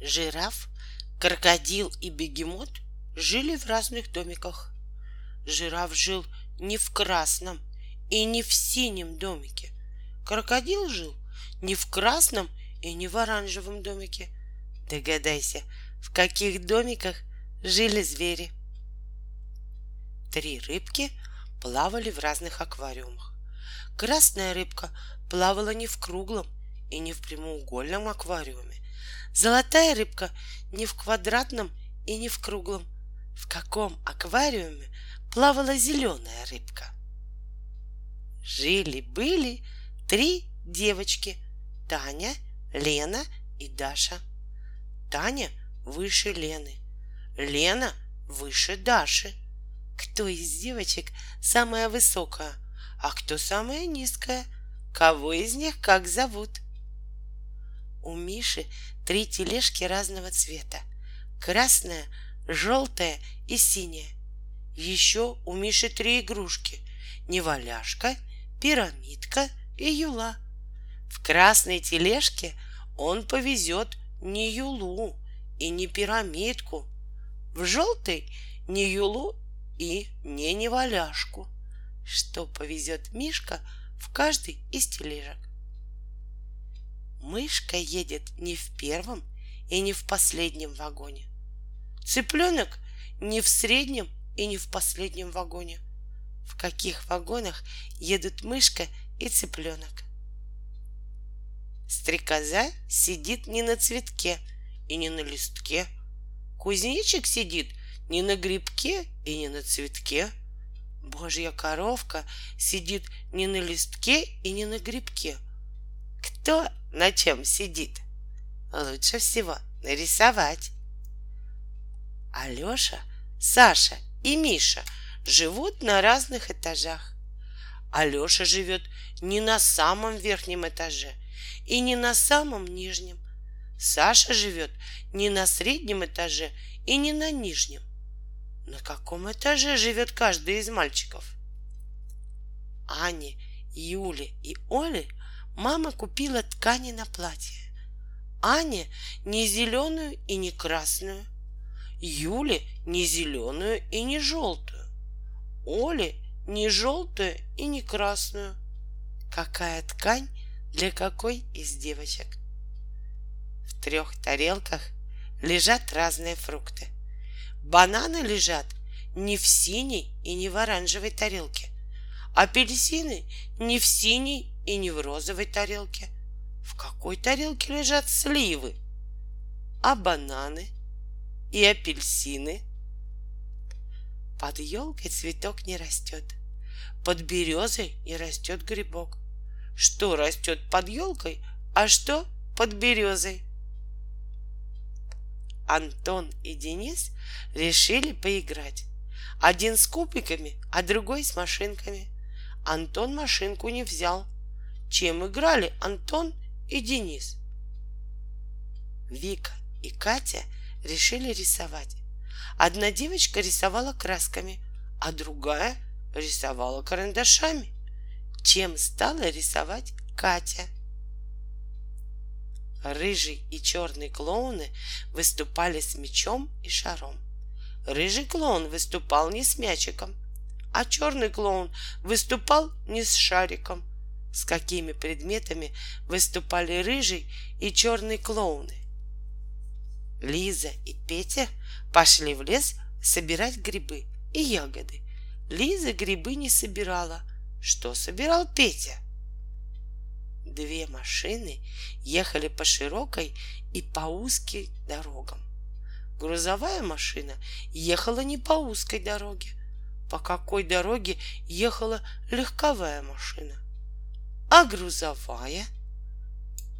Жираф, крокодил и бегемот жили в разных домиках. Жираф жил не в красном и не в синем домике. Крокодил жил не в красном и не в оранжевом домике. Догадайся, в каких домиках жили звери. Три рыбки плавали в разных аквариумах. Красная рыбка плавала не в круглом и не в прямоугольном аквариуме. Золотая рыбка не в квадратном и не в круглом. В каком аквариуме плавала зеленая рыбка? Жили-были три девочки — Таня, Лена и Даша. Таня выше Лены, Лена выше Даши. Кто из девочек самая высокая, а кто самая низкая? Кого из них как зовут? У Миши три тележки разного цвета. Красная, желтая и синяя. Еще у Миши три игрушки. Неваляшка, пирамидка и юла. В красной тележке он повезет не юлу и не пирамидку. В желтой не юлу и не неваляшку. Что повезет Мишка в каждый из тележек? Мышка едет не в первом и не в последнем вагоне. Цыпленок не в среднем и не в последнем вагоне. В каких вагонах едут мышка и цыпленок? Стрекоза сидит не на цветке и не на листке. Кузнечик сидит не на грибке и не на цветке. Божья коровка сидит не на листке и не на грибке. Кто на чем сидит? Лучше всего нарисовать. Алеша, Саша и Миша живут на разных этажах. Алеша живет не на самом верхнем этаже и не на самом нижнем. Саша живет не на среднем этаже и не на нижнем. На каком этаже живет каждый из мальчиков? Ане, Юле и Оле мама купила ткани на платье. Ане не зеленую и не красную, Юле не зеленую и не желтую, Оле не желтую и не красную. Какая ткань для какой из девочек? В трех тарелках лежат разные фрукты. Бананы лежат не в синей и не в оранжевой тарелке. Апельсины не в синей и не в розовой тарелке. В какой тарелке лежат сливы? А бананы и апельсины? Под елкой цветок не растет. Под березой не растет грибок. Что растет под елкой, а что под березой? Антон и Денис решили поиграть. Один с кубиками, а другой с машинками. Антон машинку не взял. Чем играли Антон и Денис? Вика и Катя решили рисовать. Одна девочка рисовала красками, а другая рисовала карандашами. Чем стала рисовать Катя? Рыжий и черный клоуны выступали с мечом и шаром. Рыжий клоун выступал не с мячиком, а черный клоун выступал не с шариком. С какими предметами выступали рыжий и черный клоуны? Лиза и Петя пошли в лес собирать грибы и ягоды. Лиза грибы не собирала. Что собирал Петя? Две машины ехали по широкой и по узкой дорогам. Грузовая машина ехала не по узкой дороге. По какой дороге ехала легковая машина? А грузовая —